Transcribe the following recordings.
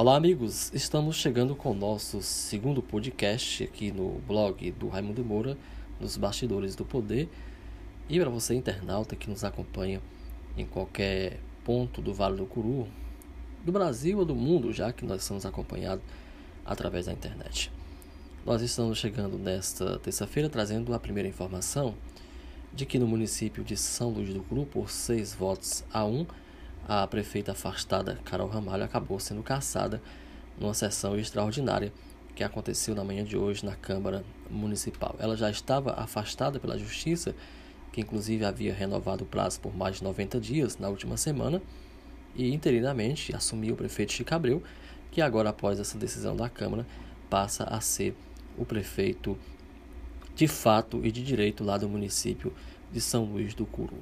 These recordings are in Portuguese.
Olá, amigos! Estamos chegando com o nosso segundo podcast aqui no blog do Raimundo Moura, nos Bastidores do Poder. E para você, internauta que nos acompanha em qualquer ponto do Vale do Curu, do Brasil ou do mundo, já que nós somos acompanhados através da internet. Nós estamos chegando nesta terça-feira trazendo a primeira informação de que no município de São Luís do Curu, por seis votos a um, a prefeita afastada Carol Ramalho acabou sendo caçada numa sessão extraordinária que aconteceu na manhã de hoje na Câmara Municipal. Ela já estava afastada pela Justiça, que inclusive havia renovado o prazo por mais de 90 dias na última semana, e interinamente assumiu o prefeito Chico Abreu, que agora, após essa decisão da Câmara, passa a ser o prefeito de fato e de direito lá do município de São Luís do Curu.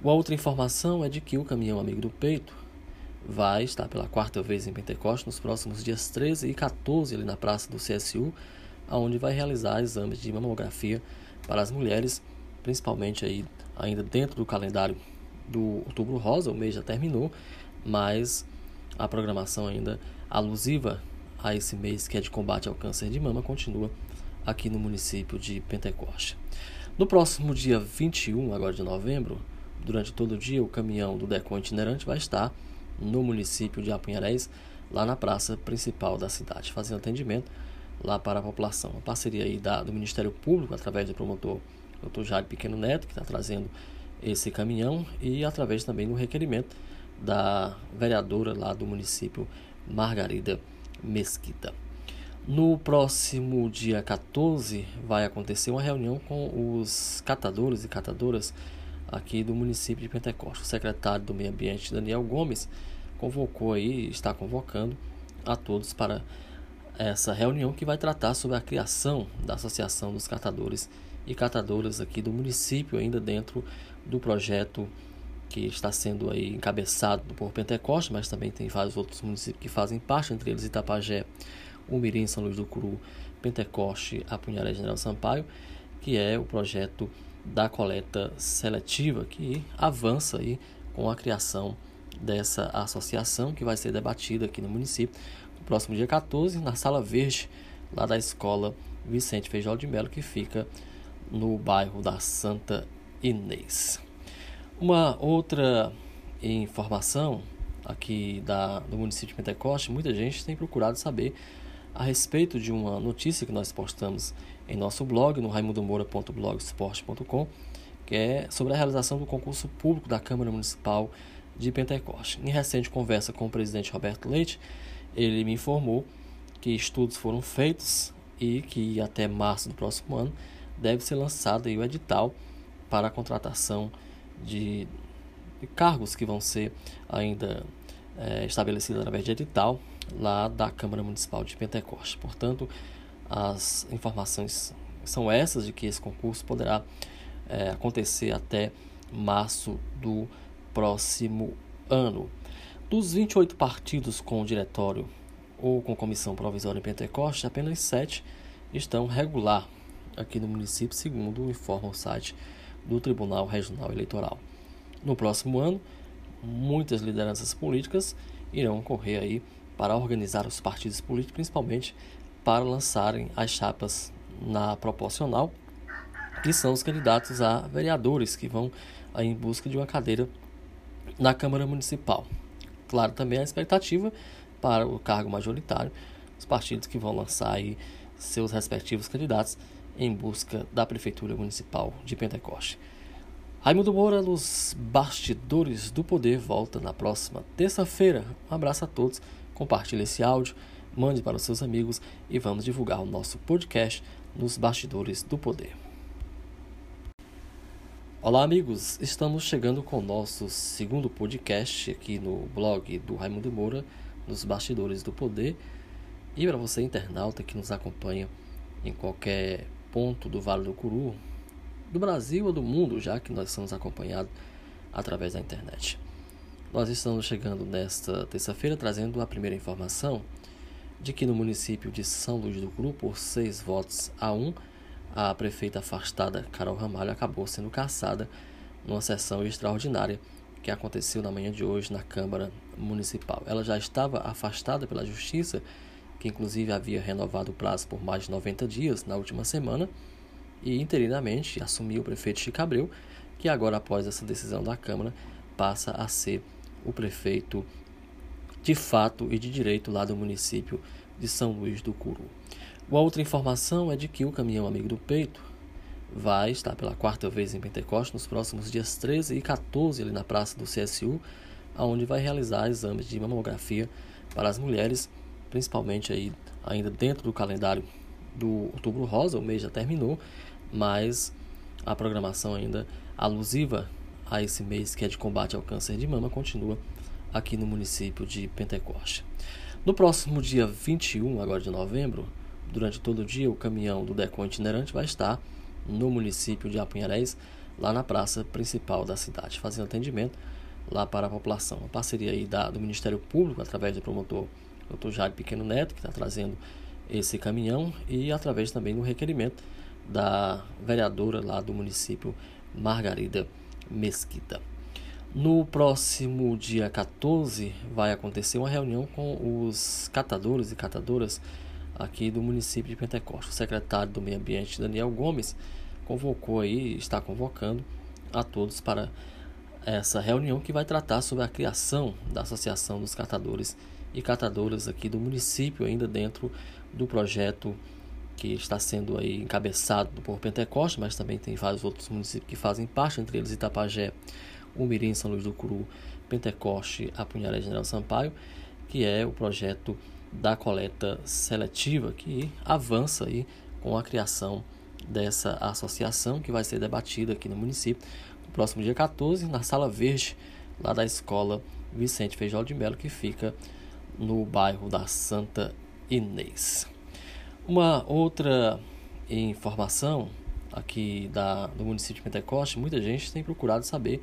Uma outra informação é de que o caminhão Amigo do Peito vai estar pela quarta vez em Pentecostes nos próximos dias 13 e 14 ali na praça do CSU, aonde vai realizar exames de mamografia para as mulheres, principalmente aí ainda dentro do calendário do Outubro Rosa, o mês já terminou, mas a programação ainda alusiva a esse mês que é de combate ao câncer de mama continua aqui no município de Pentecoste. No próximo dia 21 agora de novembro, durante todo o dia, o caminhão do DECON itinerante vai estar no município de Apunharéis, lá na praça principal da cidade, fazendo atendimento lá para a população. Uma parceria aí da, do Ministério Público, através do promotor Dr. Jair Pequeno Neto, que está trazendo esse caminhão, e através também do requerimento da vereadora lá do município, Margarida Mesquita. No próximo dia 14 vai acontecer uma reunião com os catadores e catadoras aqui do município de Pentecostes. O secretário do Meio Ambiente, Daniel Gomes, convocou aí, está convocando a todos para essa reunião que vai tratar sobre a criação da Associação dos Catadores e Catadoras aqui do município, ainda dentro do projeto que está sendo aí encabeçado por Pentecoste, mas também tem vários outros municípios que fazem parte, entre eles Itapajé, Umirim, São Luís do Curu, Pentecoste, Apunharé General Sampaio, que é o projeto da coleta seletiva que avança aí com a criação dessa associação que vai ser debatida aqui no município no próximo dia 14 na Sala Verde lá da Escola Vicente Feijó de Melo que fica no bairro da Santa Inês. Uma outra informação aqui da, do município de Pentecoste, muita gente tem procurado saber a respeito de uma notícia que nós postamos em nosso blog, no raimundomoura.blogsport.com, que é sobre a realização do concurso público da Câmara Municipal de Pentecoste. Em recente conversa com o presidente Roberto Leite, ele me informou que estudos foram feitos e que até março do próximo ano deve ser lançado o edital para a contratação de, de cargos que vão ser ainda é, estabelecidos através de edital lá da Câmara Municipal de Pentecoste. Portanto, as informações são essas de que esse concurso poderá é, acontecer até março do próximo ano. Dos 28 partidos com diretório ou com comissão provisória em Pentecoste, apenas 7 estão regular aqui no município, segundo informa o site do Tribunal Regional Eleitoral. No próximo ano, muitas lideranças políticas irão correr aí para organizar os partidos políticos, principalmente para lançarem as chapas na proporcional, que são os candidatos a vereadores que vão em busca de uma cadeira na Câmara Municipal. Claro, também a expectativa para o cargo majoritário, os partidos que vão lançar aí seus respectivos candidatos em busca da Prefeitura Municipal de Pentecoste. Raimundo Moura nos Bastidores do Poder volta na próxima terça-feira. Um abraço a todos, compartilhe esse áudio mande para os seus amigos e vamos divulgar o nosso podcast nos Bastidores do Poder. Olá, amigos! Estamos chegando com o nosso segundo podcast aqui no blog do Raimundo Moura, nos Bastidores do Poder. E para você, internauta que nos acompanha em qualquer ponto do Vale do Curu, do Brasil ou do mundo, já que nós somos acompanhados através da internet. Nós estamos chegando nesta terça-feira trazendo a primeira informação de que no município de São Luís do Curu, por seis votos a um, a prefeita afastada Carol Ramalho acabou sendo caçada numa sessão extraordinária que aconteceu na manhã de hoje na Câmara Municipal. Ela já estava afastada pela Justiça, que inclusive havia renovado o prazo por mais de 90 dias na última semana, e interinamente assumiu o prefeito Chico Abreu, que agora, após essa decisão da Câmara, passa a ser o prefeito de fato e de direito lá do município de São Luís do Curu. Uma outra informação é de que o caminhão Amigo do Peito vai estar pela quarta vez em Pentecoste nos próximos dias 13 e 14 ali na praça do CSU, onde vai realizar exames de mamografia para as mulheres, principalmente aí ainda dentro do calendário do Outubro Rosa, o mês já terminou, mas a programação ainda alusiva a esse mês que é de combate ao câncer de mama continua aqui no município de Pentecoste. No próximo dia 21 agora de novembro, durante todo o dia, o caminhão do Decon itinerante vai estar no município de Apunharés, lá na praça principal da cidade, fazendo atendimento lá para a população. Uma parceria aí da, do Ministério Público, através do promotor Dr. Jair Pequeno Neto, que está trazendo esse caminhão, e através também do requerimento da vereadora lá do município, Margarida Mesquita. No próximo dia 14 vai acontecer uma reunião com os catadores e catadoras aqui do município de Pentecoste. O secretário do Meio Ambiente, Daniel Gomes, convocou aí, está convocando a todos para essa reunião que vai tratar sobre a criação da Associação dos Catadores e Catadoras aqui do município, ainda dentro do projeto que está sendo aí encabeçado por Pentecoste, mas também tem vários outros municípios que fazem parte, entre eles Itapajé, Umirim, São Luís do Curu, Pentecoste, Apunhalé General Sampaio, que é o projeto da coleta seletiva que avança aí com a criação dessa associação que vai ser debatida aqui no município no próximo dia 14 na Sala Verde, lá da Escola Vicente Feijó de Melo, que fica no bairro da Santa Inês. Uma outra informação aqui da, do município de Pentecoste, muita gente tem procurado saber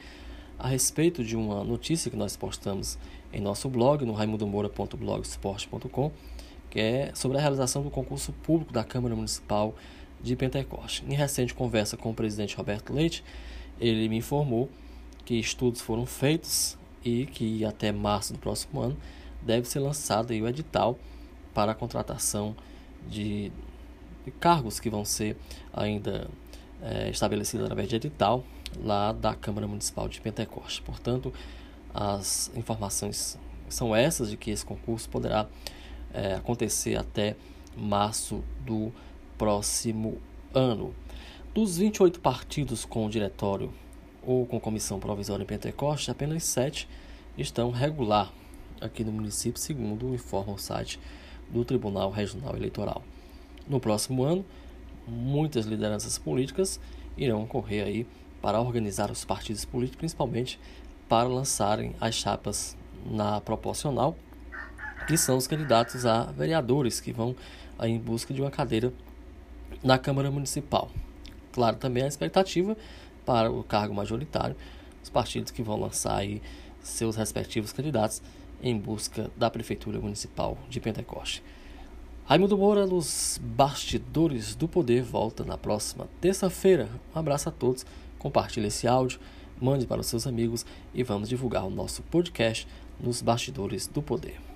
a respeito de uma notícia que nós postamos em nosso blog, no raimundomoura.blogsport.com, que é sobre a realização do concurso público da Câmara Municipal de Pentecoste. Em recente conversa com o presidente Roberto Leite, ele me informou que estudos foram feitos e que até março do próximo ano deve ser lançado o edital para a contratação de, de cargos que vão ser ainda é, estabelecidos através de edital lá da Câmara Municipal de Pentecoste. Portanto, as informações são essas de que esse concurso poderá é, acontecer até março do próximo ano. Dos 28 partidos com diretório ou com comissão provisória em Pentecoste, apenas 7 estão regular aqui no município, segundo informa o site do Tribunal Regional Eleitoral. No próximo ano, muitas lideranças políticas irão correr aí para organizar os partidos políticos, principalmente para lançarem as chapas na proporcional, que são os candidatos a vereadores que vão em busca de uma cadeira na Câmara Municipal. Claro, também a expectativa para o cargo majoritário, os partidos que vão lançar aí seus respectivos candidatos em busca da Prefeitura Municipal de Pentecoste. Raimundo Moura nos Bastidores do Poder volta na próxima terça-feira. Um abraço a todos compartilhe esse áudio, mande para os seus amigos e vamos divulgar o nosso podcast nos bastidores do poder.